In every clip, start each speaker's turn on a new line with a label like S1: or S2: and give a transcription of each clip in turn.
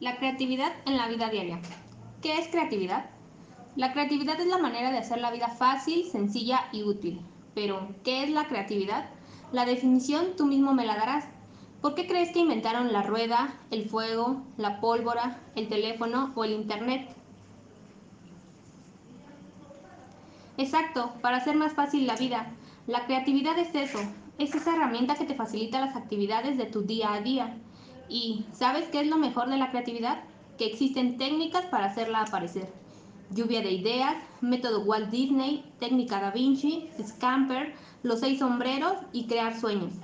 S1: La creatividad en la vida diaria. ¿Qué es creatividad? La creatividad es la manera de hacer la vida fácil, sencilla y útil. Pero, ¿qué es la creatividad? La definición tú mismo me la darás. ¿Por qué crees que inventaron la rueda, el fuego, la pólvora, el teléfono o el Internet? Exacto, para hacer más fácil la vida. La creatividad es eso, es esa herramienta que te facilita las actividades de tu día a día. ¿Y sabes qué es lo mejor de la creatividad? Que existen técnicas para hacerla aparecer. Lluvia de ideas, método Walt Disney, técnica Da Vinci, Scamper, los seis sombreros y crear sueños.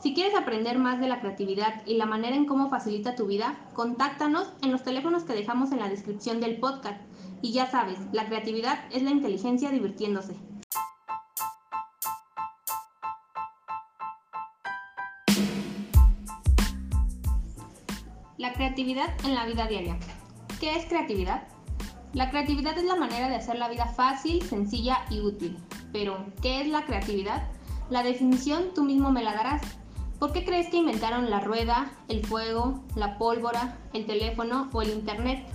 S1: Si quieres aprender más de la creatividad y la manera en cómo facilita tu vida, contáctanos en los teléfonos que dejamos en la descripción del podcast. Y ya sabes, la creatividad es la inteligencia divirtiéndose. La creatividad en la vida diaria. ¿Qué es creatividad? La creatividad es la manera de hacer la vida fácil, sencilla y útil. Pero, ¿qué es la creatividad? La definición tú mismo me la darás. ¿Por qué crees que inventaron la rueda, el fuego, la pólvora, el teléfono o el Internet?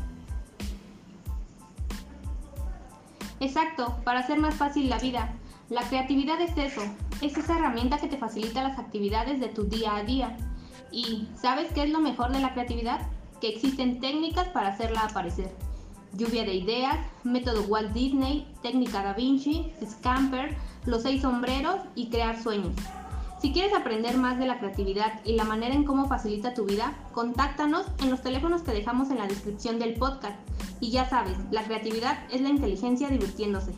S1: Exacto, para hacer más fácil la vida. La creatividad es eso, es esa herramienta que te facilita las actividades de tu día a día. ¿Y sabes qué es lo mejor de la creatividad? Que existen técnicas para hacerla aparecer. Lluvia de ideas, método Walt Disney, técnica Da Vinci, Scamper, los seis sombreros y crear sueños. Si quieres aprender más de la creatividad y la manera en cómo facilita tu vida, contáctanos en los teléfonos que dejamos en la descripción del podcast. Y ya sabes, la creatividad es la inteligencia divirtiéndose.